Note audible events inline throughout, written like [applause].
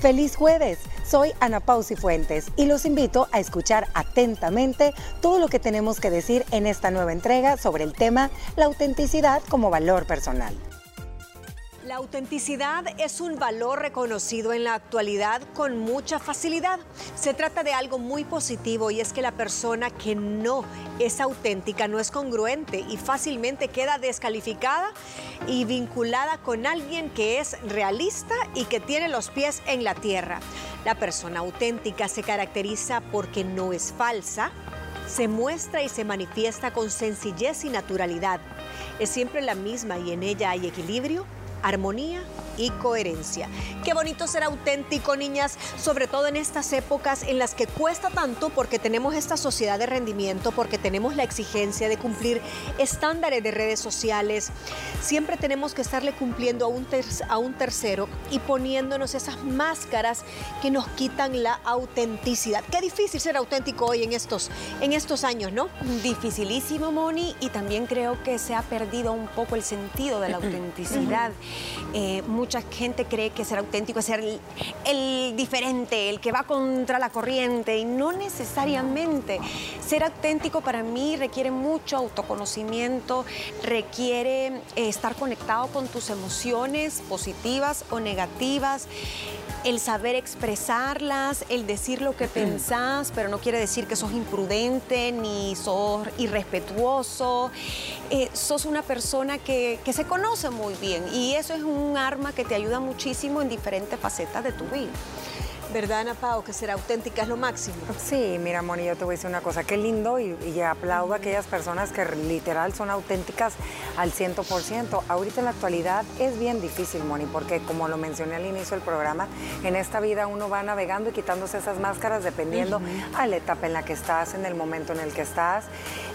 Feliz jueves, soy Ana Pausi Fuentes y los invito a escuchar atentamente todo lo que tenemos que decir en esta nueva entrega sobre el tema la autenticidad como valor personal. La autenticidad es un valor reconocido en la actualidad con mucha facilidad. Se trata de algo muy positivo y es que la persona que no es auténtica no es congruente y fácilmente queda descalificada y vinculada con alguien que es realista y que tiene los pies en la tierra. La persona auténtica se caracteriza porque no es falsa, se muestra y se manifiesta con sencillez y naturalidad. Es siempre la misma y en ella hay equilibrio, armonía y coherencia. Qué bonito ser auténtico, niñas, sobre todo en estas épocas en las que cuesta tanto porque tenemos esta sociedad de rendimiento, porque tenemos la exigencia de cumplir estándares de redes sociales. Siempre tenemos que estarle cumpliendo a un, a un tercero y poniéndonos esas máscaras que nos quitan la autenticidad. Qué difícil ser auténtico hoy en estos, en estos años, ¿no? Dificilísimo, Moni, y también creo que se ha perdido un poco el sentido de la [clears throat] autenticidad. Eh, mucha gente cree que ser auténtico es ser el, diferente, el que va contra la corriente, y no necesariamente. Ser auténtico para mí requiere mucho autoconocimiento, requiere eh, estar conectado con tus emociones positivas o negativas el saber expresarlas, el decir lo que pensás, pero no quiere decir que sos imprudente ni sos irrespetuoso. Eh, sos una persona que, que se conoce muy bien y eso es un arma que te ayuda muchísimo en diferentes facetas de tu vida. ¿Verdad, Ana Pao, que ser auténtica es lo máximo? Sí, mira, Moni, yo te voy a decir una cosa, qué lindo y, aplaudo a aquellas personas que literal son auténticas al 100%. Ahorita en la actualidad es bien difícil, Moni, porque como lo mencioné al inicio del programa, en esta vida uno va navegando y quitándose esas máscaras dependiendo a la etapa en la que estás, en el momento en el que estás.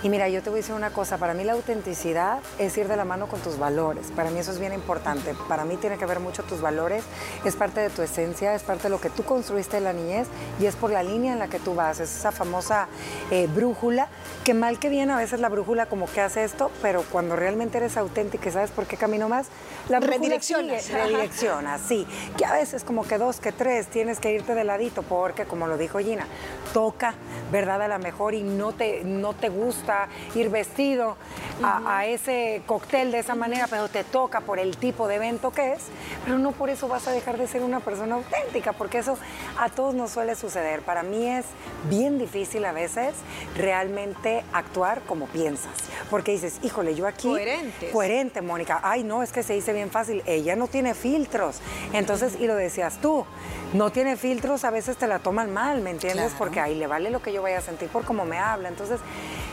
Y mira, yo te voy a decir una cosa, para mí la autenticidad es ir de la mano con tus valores. Para mí eso es bien importante. Para mí tiene que ver mucho tus valores, es parte de tu esencia, es parte de lo que tú construiste la niñez y es por la línea en la que tú vas, es esa famosa eh, brújula, que mal que bien a veces la brújula como que hace esto, pero cuando realmente eres auténtica y sabes por qué camino más, la brújula redirecciona. redirecciona, sí, que a veces como que dos, que tres, tienes que irte de ladito porque como lo dijo Gina, toca, ¿verdad? A la mejor y no te, no te gusta ir vestido a, a ese cóctel de esa manera, pero te toca por el tipo de evento que es, pero no por eso vas a dejar de ser una persona auténtica, porque eso a todos nos suele suceder. Para mí es bien difícil a veces realmente actuar como piensas. Porque dices, híjole, yo aquí... Coherente. Coherente, Mónica. Ay, no, es que se dice bien fácil. Ella no tiene filtros. Entonces, y lo decías tú, no tiene filtros, a veces te la toman mal, ¿me entiendes? Porque ahí le vale lo que yo vaya a sentir por cómo me habla. Entonces,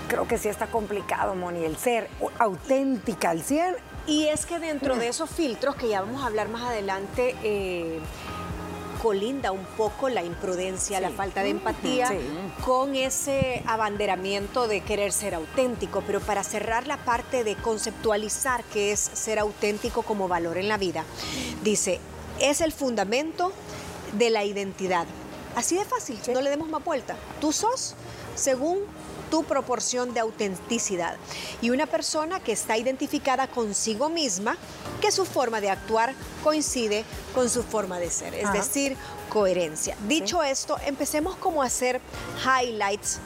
creo que sí está complicado, Moni, el ser auténtica al 100. Y es que dentro de esos filtros, que ya vamos a hablar más adelante, eh, colinda un poco la imprudencia, la falta de empatía con ese abanderamiento de querer ser auténtico. Pero para cerrar la parte de conceptualizar qué es ser auténtico como valor en la vida, dice, es el fundamento de la identidad. Así de fácil, no le demos más vuelta. Tú sos según tu proporción de autenticidad. Y una persona que está identificada consigo misma, que su forma de actuar coincide con su forma de ser, es decir, coherencia. Dicho esto, empecemos como a hacer highlights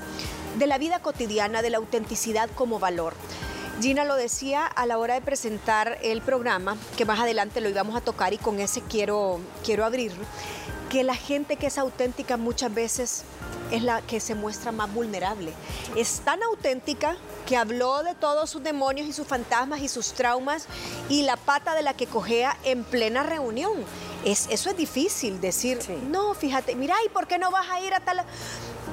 de la vida cotidiana, de la autenticidad como valor. Gina lo decía a la hora de presentar el programa, que más adelante lo íbamos a tocar y con ese quiero, quiero abrir, que la gente que es auténtica muchas veces es la que se muestra más vulnerable. Es tan auténtica que habló de todos sus demonios y sus fantasmas y sus traumas y la pata de la que cojea en plena reunión. Es, eso es difícil decir, no, fíjate, mira, ¿y por qué no vas a ir a tal...?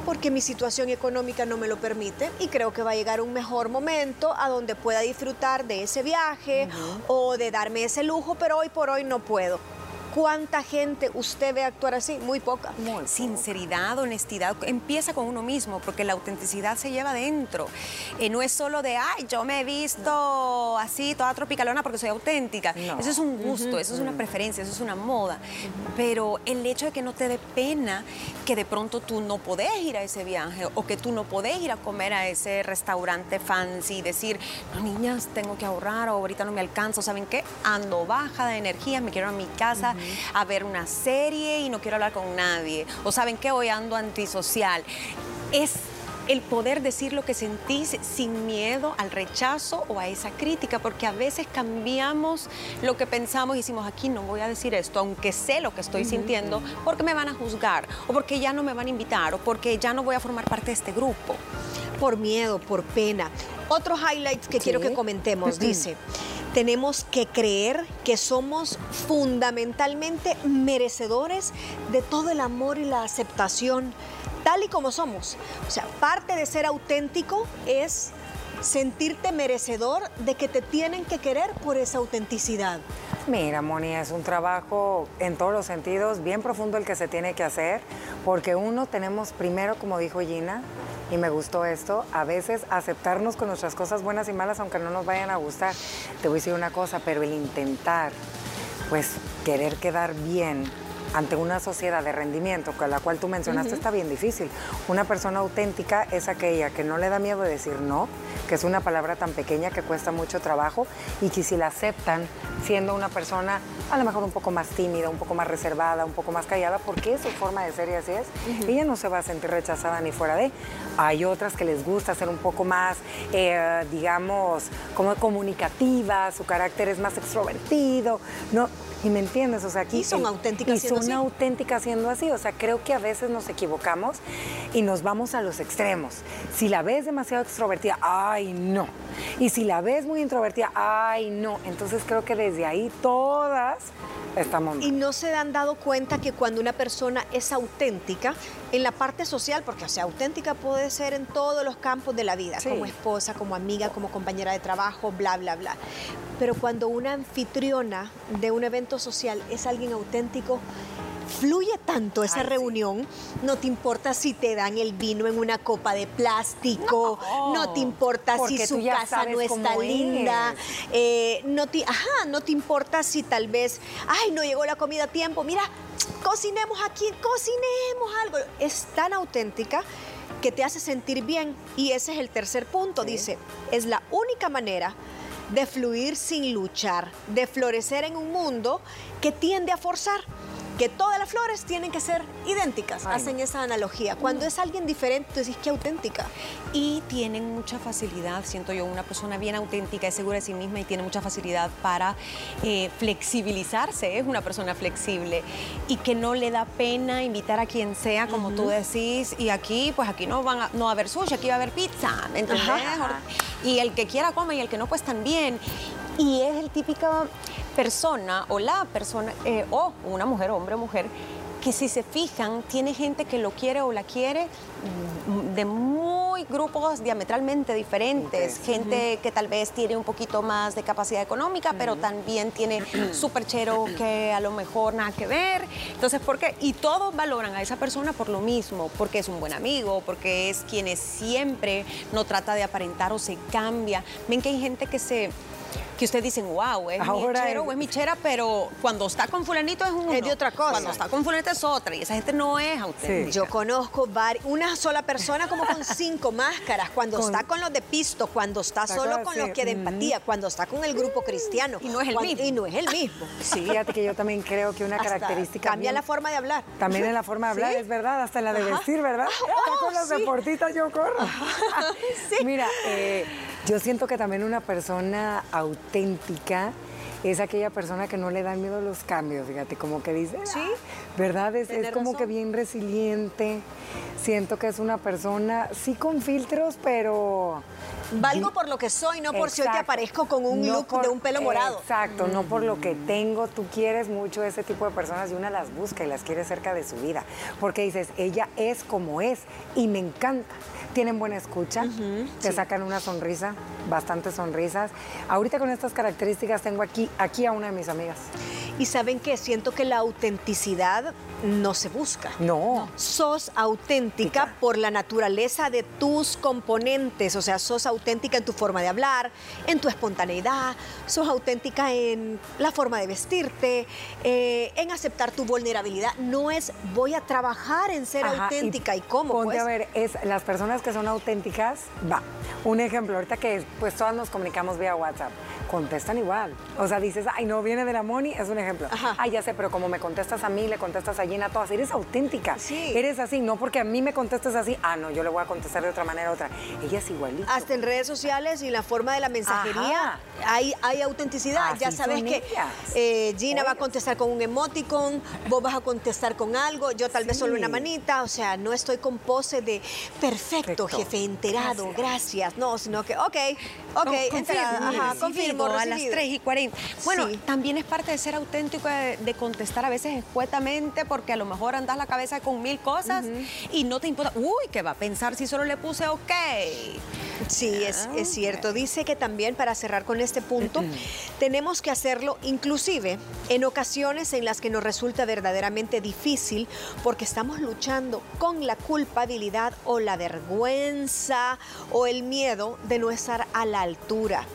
Porque mi situación económica no me lo permite y creo que va a llegar un mejor momento a donde pueda disfrutar de ese viaje o de darme ese lujo, pero hoy por hoy no puedo. ¿Cuánta gente usted ve actuar así? Muy poca. Sinceridad, honestidad, empieza con uno mismo, porque la autenticidad se lleva dentro. Eh, no es solo de, ay, yo me he visto así, toda tropicalona porque soy auténtica. Eso es un gusto, eso es una preferencia, eso es una moda. Pero el hecho de que no te dé pena que de pronto tú no podés ir a ese viaje o que tú no podés ir a comer a ese restaurante fancy y decir, no, niñas, tengo que ahorrar o ahorita no me alcanzo, ¿saben qué? Ando baja de energía, me quiero a mi casa a ver una serie y no quiero hablar con nadie. O saben que hoy ando antisocial. Es el poder decir lo que sentís sin miedo al rechazo o a esa crítica, porque a veces cambiamos lo que pensamos y decimos, aquí no voy a decir esto, aunque sé lo que estoy sintiendo, porque me van a juzgar, o porque ya no me van a invitar, o porque ya no voy a formar parte de este grupo. Por miedo, por pena. Otro highlight que quiero que comentemos, [clears throat] dice, tenemos que creer que somos fundamentalmente merecedores de todo el amor y la aceptación tal y como somos. O sea, parte de ser auténtico es sentirte merecedor de que te tienen que querer por esa autenticidad. Mira, Moni, es un trabajo en todos los sentidos bien profundo el que se tiene que hacer, porque uno tenemos primero, como dijo Gina, y me gustó esto, a veces aceptarnos con nuestras cosas buenas y malas, aunque no nos vayan a gustar. Te voy a decir una cosa, pero el intentar, pues querer quedar bien ante una sociedad de rendimiento, con la cual tú mencionaste, está bien difícil. Una persona auténtica es aquella que no le da miedo de decir no, que es una palabra tan pequeña que cuesta mucho trabajo y que si la aceptan siendo una persona a lo mejor un poco más tímida, un poco más reservada, un poco más callada, porque es su forma de ser y así es, ella no se va a sentir rechazada ni fuera de. Hay otras que les gusta ser un poco más, eh, digamos, como comunicativa, su carácter es más extrovertido, ¿no? Y me entiendes, o sea, aquí... Y son auténticas y son auténticas siendo así, o sea, creo que a veces nos equivocamos y nos vamos a los extremos. Si la ves demasiado extrovertida, ay, no. Y si la ves muy introvertida, ay, no. Entonces creo que desde ahí todas estamos... Y no se han dado cuenta que cuando una persona es auténtica, en la parte social, porque o sea, auténtica puede ser en todos los campos de la vida, como esposa, como amiga, como compañera de trabajo, bla, bla, bla. Pero cuando una anfitriona de un evento social es alguien auténtico, fluye tanto esa reunión, no te importa si te dan el vino en una copa de plástico, no, te importa si su casa no está linda, eh, no, te, ajá, no te importa si tal vez, ay, no llegó la comida a tiempo, mira, cocinemos aquí, cocinemos algo. Es tan auténtica que te hace sentir bien. Y ese es el tercer punto, dice, es la única manera de fluir sin luchar, de florecer en un mundo que tiende a forzar que todas las flores tienen que ser idénticas, hacen esa analogía. Cuando es alguien diferente, tú decís que auténtica. Y tienen mucha facilidad, siento yo, una persona bien auténtica, es segura de sí misma y tiene mucha facilidad para eh, flexibilizarse, es una persona flexible y que no le da pena invitar a quien sea, como tú decís, y aquí, pues aquí no van a, no va a haber sushi, aquí va a haber pizza, ¿me entendés? Y el que quiera come y el que no, pues también. Y es el típico persona o la persona, eh, o una mujer, hombre o mujer, que si se fijan, tiene gente que lo quiere o la quiere mm, de muy grupos diametralmente diferentes. Gente que tal vez tiene un poquito más de capacidad económica, pero también tiene [clears throat] súper chero que a lo mejor nada que ver. Entonces, ¿por qué? Y todos valoran a esa persona por lo mismo, porque es un buen amigo, porque es quien es siempre, no trata de aparentar o se cambia. Ven que hay gente que se que ustedes dicen, wow, es michero o es michera, pero cuando está con fulanito es un Es de otra cosa. Cuando está con fulanito es otra, y esa gente no es auténtica. Yo conozco una sola persona como con cinco [laughs] máscaras, cuando está con los de pisto, cuando está, solo con los que de empatía, cuando está con el grupo cristiano. Y no es el mismo. Y no es el mismo. Sí, fíjate que yo también creo que una característica... Cambia la forma de hablar. También en la forma de hablar, es verdad, hasta en la de vestir, ¿verdad? Oh, con los deportistas yo corro. [laughs] Mira, eh, yo siento que también una persona auténtica es aquella persona que no le da miedo a los cambios, fíjate, como que dice, sí, ¿verdad? Es, como que bien resiliente. Siento que es una persona, sí con filtros, pero... Valgo por lo que soy, no por si hoy te aparezco con un look de un pelo morado. Exacto, no por lo que tengo. Tú quieres mucho ese tipo de personas y una las busca y las quiere cerca de su vida. Porque dices, ella es como es y me encanta tienen buena escucha, te sacan una sonrisa, bastantes sonrisas. Ahorita con estas características tengo aquí, aquí a una de mis amigas. Y saben que siento que la autenticidad no se busca. No. Sos auténtica por la naturaleza de tus componentes, o sea, sos auténtica en tu forma de hablar, en tu espontaneidad, sos auténtica en la forma de vestirte, eh, en aceptar tu vulnerabilidad. No es voy a trabajar en ser auténtica y, cómo. Ponte pues? a ver, es las personas que son auténticas, va. Un ejemplo, ahorita que pues todas nos comunicamos vía WhatsApp contestan igual. O sea, dices, ay, no, viene de la Moni, es un ejemplo. Ay, ya sé, pero como me contestas a mí, le contestas a Gina, a todas, eres auténtica. Sí. Eres así, no porque a mí me contestes así, ah, no, yo le voy a contestar de otra manera, otra. Ella es igualita. Hasta en redes sociales y la forma de la mensajería hay, hay autenticidad. ya sabes que eh, Gina va a contestar con un emoticon, vos vas a contestar con algo, yo tal vez solo una manita, o sea, no estoy con pose de perfecto, jefe, enterado, gracias. No, sino que, ok, ok, enterada, confirmo, a las 3 y 40. Bueno, también es parte de ser auténtico, de, contestar a veces escuetamente, porque a lo mejor andas la cabeza con mil cosas y no te importa, uy, ¿qué va a pensar si solo le puse ok? Sí, es, es ah, cierto. Dice que también, para cerrar con este punto, tenemos que hacerlo inclusive en ocasiones en las que nos resulta verdaderamente difícil porque estamos luchando con la culpabilidad o la vergüenza o el miedo de no estar a la altura.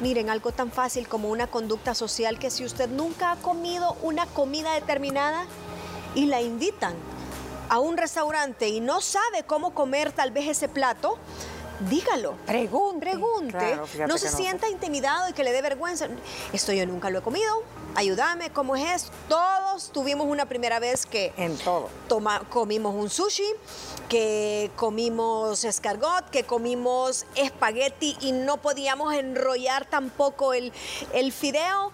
Miren, algo tan fácil como una conducta social que si usted nunca ha comido una comida determinada y la invitan a un restaurante y no sabe cómo comer tal vez ese plato, dígalo. Pregunte. Pregunte. no se sienta intimidado y que le dé vergüenza. Esto yo nunca lo he comido. Ayúdame, ¿cómo es esto? Todos tuvimos una primera vez que... En todo. comimos un sushi, que comimos escargot, que comimos espagueti y no podíamos enrollar tampoco el, el fideo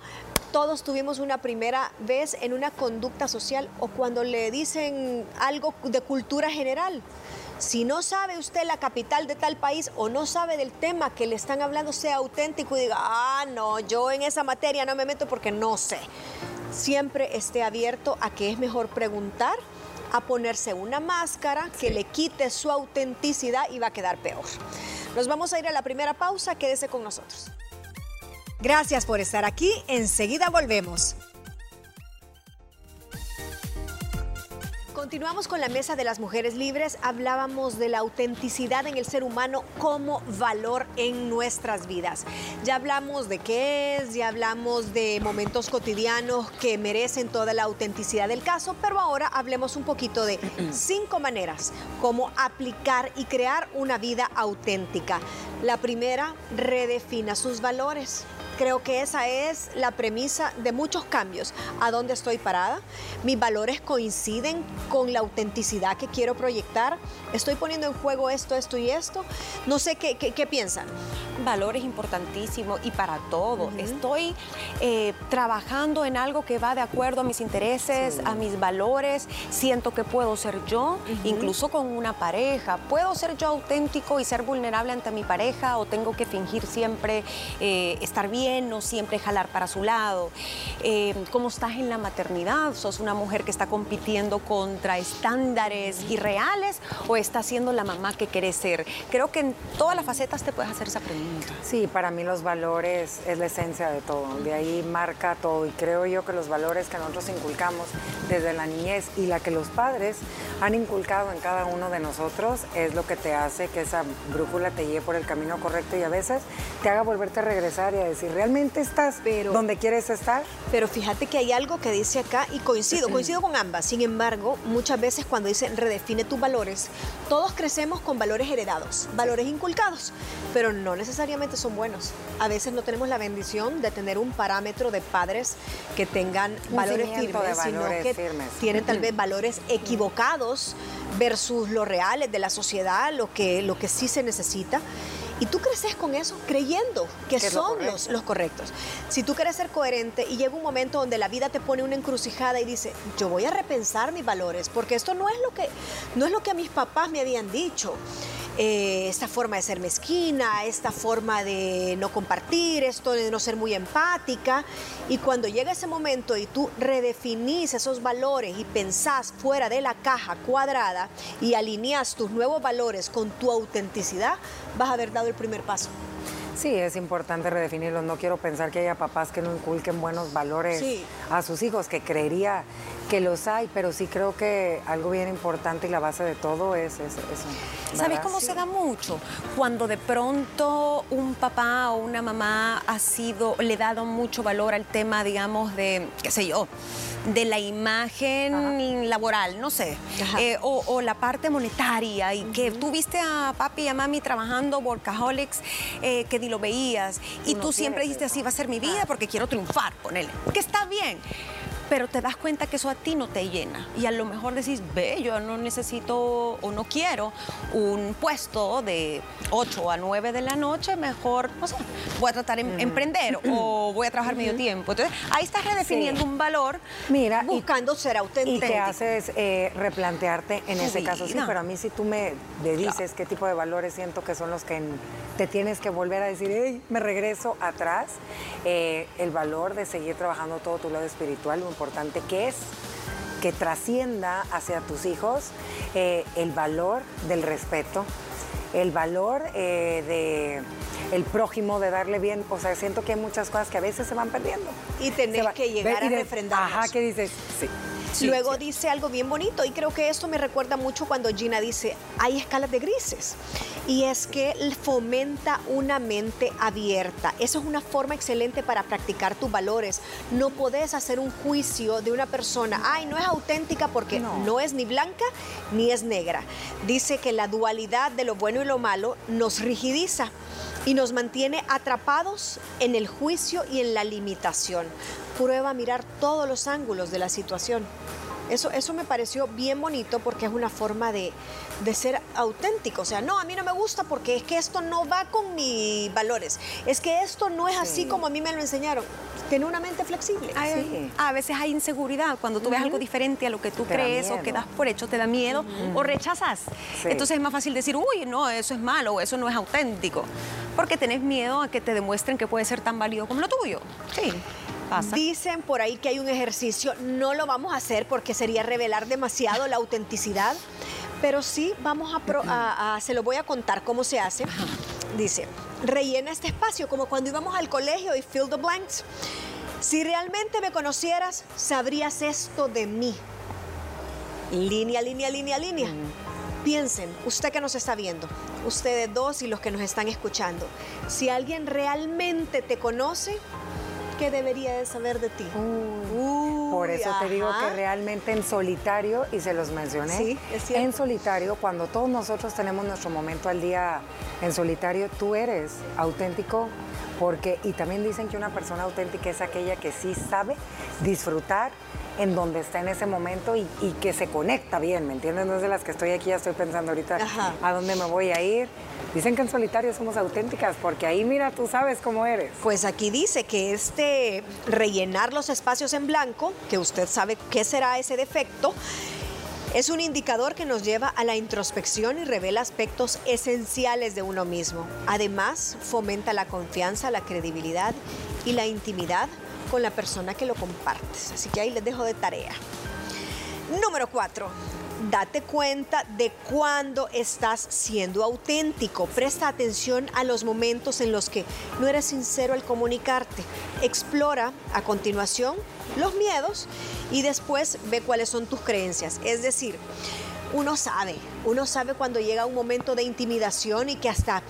todos tuvimos una primera vez en una conducta social o cuando le dicen algo de cultura general. Si no sabe usted la capital de tal país o no sabe del tema que le están hablando, sea auténtico y diga, ah, no, yo en esa materia no me meto porque no sé. Siempre esté abierto a que es mejor preguntar a ponerse una máscara que le quite su autenticidad y va a quedar peor. Nos vamos a ir a la primera pausa, quédese con nosotros. Gracias por estar aquí, enseguida volvemos. Continuamos con la mesa de las mujeres libres. Hablábamos de la autenticidad en el ser humano como valor en nuestras vidas. Ya hablamos de qué es, ya hablamos de momentos cotidianos que merecen toda la autenticidad del caso, pero ahora hablemos un poquito de [clears throat] cinco maneras como aplicar y crear una vida auténtica. La primera, redefina sus valores. Creo que esa es la premisa de muchos cambios. ¿A dónde estoy parada? ¿Mis valores coinciden con la autenticidad que quiero proyectar? ¿Estoy poniendo en juego esto, esto y esto? No sé qué, qué, piensan. Valores importantísimos y para todo. Estoy eh, trabajando en algo que va de acuerdo a mis intereses, a mis valores. Siento que puedo ser yo, incluso con una pareja. ¿Puedo ser yo auténtico y ser vulnerable ante mi pareja o tengo que fingir siempre eh, estar bien? No siempre jalar para su lado. Eh, ¿Cómo estás en la maternidad? ¿Sos una mujer que está compitiendo contra estándares irreales o estás siendo la mamá que querés ser? Creo que en todas las facetas te puedes hacer esa pregunta. Sí, para mí los valores es la esencia de todo, de ahí marca todo y creo yo que los valores que nosotros inculcamos desde la niñez y la que los padres han inculcado en cada uno de nosotros es lo que te hace que esa brújula te lleve por el camino correcto y a veces te haga volverte a regresar y a decir, ¿realmente estás pero, donde quieres estar? Pero fíjate que hay algo que dice acá y coincido, coincido con ambas. Sin embargo, muchas veces cuando dicen redefine tus valores, todos crecemos con valores heredados, valores inculcados, pero no necesariamente son buenos. A veces no tenemos la bendición de tener un parámetro de padres que tengan valores firmes, sino que tienen tal vez valores equivocados versus lo reales de la sociedad, lo que, lo que sí se necesita. Y tú creces con eso creyendo que son los, los, correctos. Si tú quieres ser coherente y llega un momento donde la vida te pone una encrucijada y dice, yo voy a repensar mis valores, porque esto no es lo que, no es lo que a mis papás me habían dicho. Eh, esta forma de ser mezquina, esta forma de no compartir, esto de no ser muy empática. Y cuando llega ese momento y tú redefinís esos valores y pensás fuera de la caja cuadrada y alineas tus nuevos valores con tu autenticidad, vas a haber dado el primer paso. Sí, es importante redefinirlo. No quiero pensar que haya papás que no inculquen buenos valores a sus hijos, que creería que los hay, pero sí creo que algo bien importante y la base de todo es eso. ¿Sabes cómo se da mucho? Cuando de pronto un papá o una mamá ha sido, le ha dado mucho valor al tema, digamos, de, qué sé yo, de la imagen laboral, no sé, eh, o, la parte monetaria, y que tú viste a papi y a mami trabajando workaholics, eh, que ni lo veías, y tú siempre dijiste así va a ser mi vida porque quiero triunfar, ponele, que está bien pero te das cuenta que eso a ti no te llena. Y a lo mejor decís, ve, yo no necesito o no quiero un puesto de 8 a 9 de la noche, mejor, no sé, voy a tratar de emprender o [clears throat] voy a trabajar medio tiempo. Entonces, ahí estás redefiniendo un valor. Mira, buscando ser auténtico. Y te haces eh, replantearte en ese caso. Sí, pero a mí si tú me dices qué tipo de valores siento que son los que te tienes que volver a decir, hey, me regreso atrás, eh, el valor de seguir trabajando todo tu lado espiritual, importante que es que trascienda hacia tus hijos eh, el valor del respeto, el valor eh, de el prójimo, de darle bien. O sea, siento que hay muchas cosas que a veces se van perdiendo. Y tenés que llegar a refrendarlos. Ajá, ¿qué dices? Sí. Luego dice algo bien bonito y creo que esto me recuerda mucho cuando Gina dice, hay escalas de grises. Y es que fomenta una mente abierta. Eso es una forma excelente para practicar tus valores. No podés hacer un juicio de una persona, ay, no es auténtica porque no, no es ni blanca ni es negra. Dice que la dualidad de lo bueno y lo malo nos rigidiza y nos mantiene atrapados en el juicio y en la limitación. Prueba a mirar todos los ángulos de la situación. Eso, eso me pareció bien bonito porque es una forma de, ser auténtico. O sea, no, a mí no me gusta porque es que esto no va con mis valores. Es que esto no es así como a mí me lo enseñaron. Tiene una mente flexible. A veces hay inseguridad cuando tú ves algo diferente a lo que tú crees o que das por hecho, te da miedo o rechazas. Entonces es más fácil decir, uy, no, eso es malo o eso no es auténtico. Porque tenés miedo a que te demuestren que puede ser tan válido como lo tuyo. Sí. Dicen por ahí que hay un ejercicio, no lo vamos a hacer porque sería revelar demasiado la autenticidad, pero sí vamos a, se lo voy a contar cómo se hace. Dice, rellena este espacio como cuando íbamos al colegio y fill the blanks. Si realmente me conocieras, sabrías esto de mí. Línea, línea, línea, línea. Piensen, usted que nos está viendo, ustedes dos y los que nos están escuchando, si alguien realmente te conoce, ¿qué debería de saber de ti? Por eso te digo que realmente en solitario, y se los mencioné, en solitario, cuando todos nosotros tenemos nuestro momento al día en solitario, tú eres auténtico, porque, y también dicen que una persona auténtica es aquella que sí sabe disfrutar en donde está en ese momento y, que se conecta bien, ¿me entiendes? No es de las que estoy aquí, ya estoy pensando ahorita a dónde me voy a ir. Dicen que en solitario somos auténticas, porque ahí mira, tú sabes cómo eres. Pues aquí dice que este rellenar los espacios en blanco, que usted sabe qué será ese defecto, es un indicador que nos lleva a la introspección y revela aspectos esenciales de uno mismo. Además, fomenta la confianza, la credibilidad y la intimidad con la persona que lo compartes. Así que ahí les dejo de tarea. Número cuatro. Date cuenta de cuándo estás siendo auténtico. Presta atención a los momentos en los que no eres sincero al comunicarte. Explora a continuación los miedos y después ve cuáles son tus creencias. Es decir, uno sabe, uno sabe cuando llega un momento de intimidación y que hasta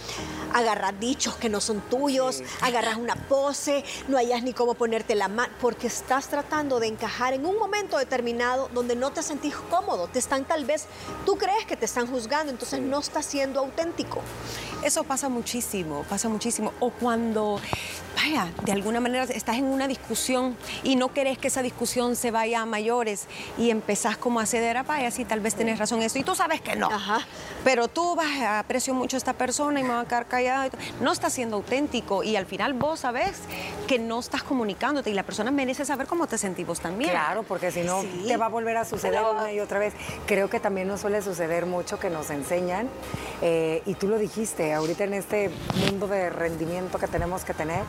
agarras dichos que no son tuyos, agarras una pose, no hayas ni cómo ponerte la mano, porque estás tratando de encajar en un momento determinado donde no te sentís cómodo, te están tal vez, tú crees que te están juzgando, entonces no estás siendo auténtico. Eso pasa muchísimo, pasa muchísimo. O cuando vaya, de alguna manera estás en una discusión y no querés que esa discusión se vaya a mayores y empezás como a ceder a vaya, sí, tal vez tenés razón en eso y tú sabes que no. Pero tú vas, aprecio mucho a esta persona y me va a quedar callada. No estás siendo auténtico y al final vos sabes que no estás comunicándote y la persona merece saber cómo te sentís vos también. Claro, porque si no te va a volver a suceder una y otra vez. Creo que también nos suele suceder mucho que nos enseñan, eh, y tú lo dijiste, ahorita en este mundo de rendimiento que tenemos que tener,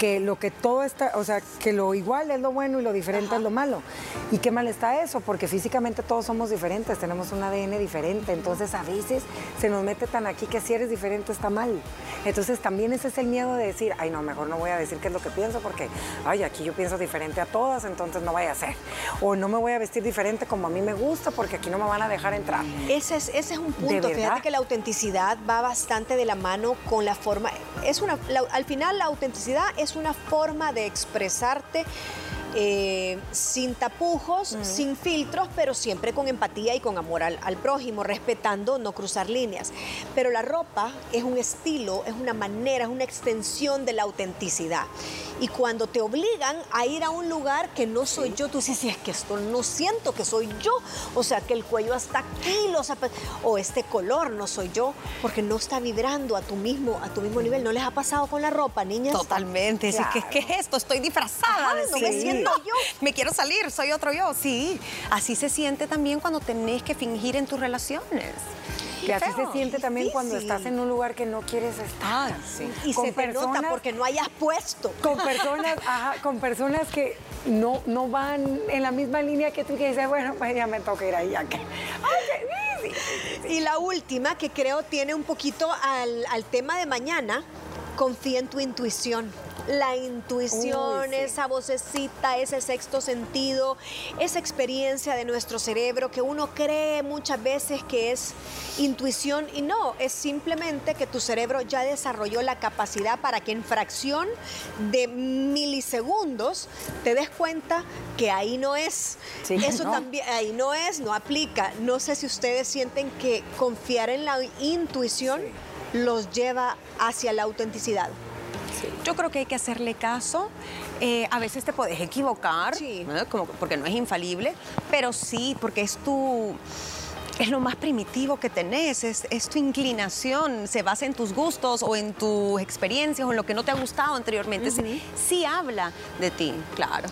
que lo que todo está, o sea, que lo igual es lo bueno y lo diferente es lo malo. ¿Y qué mal está eso? Porque físicamente todos somos diferentes, tenemos un ADN diferente, entonces a veces se nos mete tan aquí que si eres diferente está mal. Entonces también ese es el miedo de decir, ay no, mejor no voy a decir qué es lo que pienso porque, ay, aquí yo pienso diferente a todas, entonces no vaya a ser. O no me voy a vestir diferente como a mí me gusta porque aquí no me van a dejar entrar. Ese es, ese es un punto, fíjate que la autenticidad va bastante de la mano con la forma, es una, al final la autenticidad es una forma de expresarte eh, sin tapujos, sin filtros, pero siempre con empatía y con amor al, al, prójimo, respetando no cruzar líneas. Pero la ropa es un estilo, es una manera, es una extensión de la autenticidad. Y cuando te obligan a ir a un lugar que no soy yo, tú dices, si es que esto no siento que soy yo. O sea, que el cuello hasta aquí, los o este color no soy yo, porque no está vibrando a tu mismo, a tu mismo nivel. ¿No les ha pasado con la ropa, niñas? Totalmente. ¿Qué, es esto? Estoy disfrazada. no me siento yo. [laughs] Me quiero salir, soy otro yo. Sí, así se siente también cuando tenés que fingir en tus relaciones. Y así se siente también cuando estás en un lugar que no quieres estar. Y se te nota porque no hayas puesto. Con personas, con personas que no, no van en la misma línea que tú que dices, bueno, pues ya me toca ir ahí. Ya que... y la última, que creo tiene un poquito al, al tema de mañana, confía en tu intuición la intuición, esa vocecita, ese sexto sentido, esa experiencia de nuestro cerebro que uno cree muchas veces que es intuición y no, es simplemente que tu cerebro ya desarrolló la capacidad para que en fracción de milisegundos te des cuenta que ahí no es. [laughs] Eso también, ahí no es, no aplica. No sé si ustedes sienten que confiar en la intuición los lleva hacia la autenticidad. Yo creo que hay que hacerle caso. Eh, a veces te puedes equivocar, Como, porque no es infalible, pero sí, porque es tu es lo más primitivo que tenés, es, tu inclinación, se basa en tus gustos o en tus experiencias o en lo que no te ha gustado anteriormente. sí habla de ti, claro.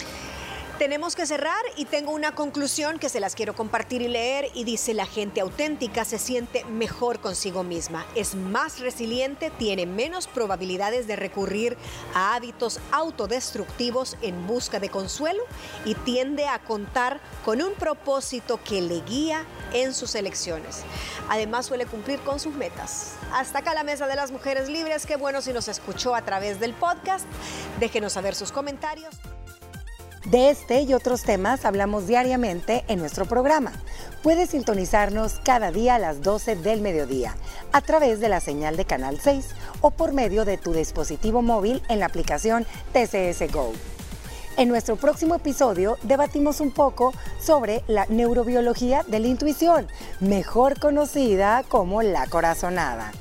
Tenemos que cerrar y tengo una conclusión que se las quiero compartir y leer y dice la gente auténtica se siente mejor consigo misma, es más resiliente, tiene menos probabilidades de recurrir a hábitos autodestructivos en busca de consuelo y tiende a contar con un propósito que le guía en sus elecciones. Además suele cumplir con sus metas. Hasta acá la mesa de las mujeres libres, qué bueno si nos escuchó a través del podcast. Déjenos saber sus comentarios. De este y otros temas hablamos diariamente en nuestro programa. Puedes sintonizarnos cada día a las 12 del mediodía a través de la señal de Canal 6 o por medio de tu dispositivo móvil en la aplicación TCS Go. En nuestro próximo episodio debatimos un poco sobre la neurobiología de la intuición, mejor conocida como la corazonada.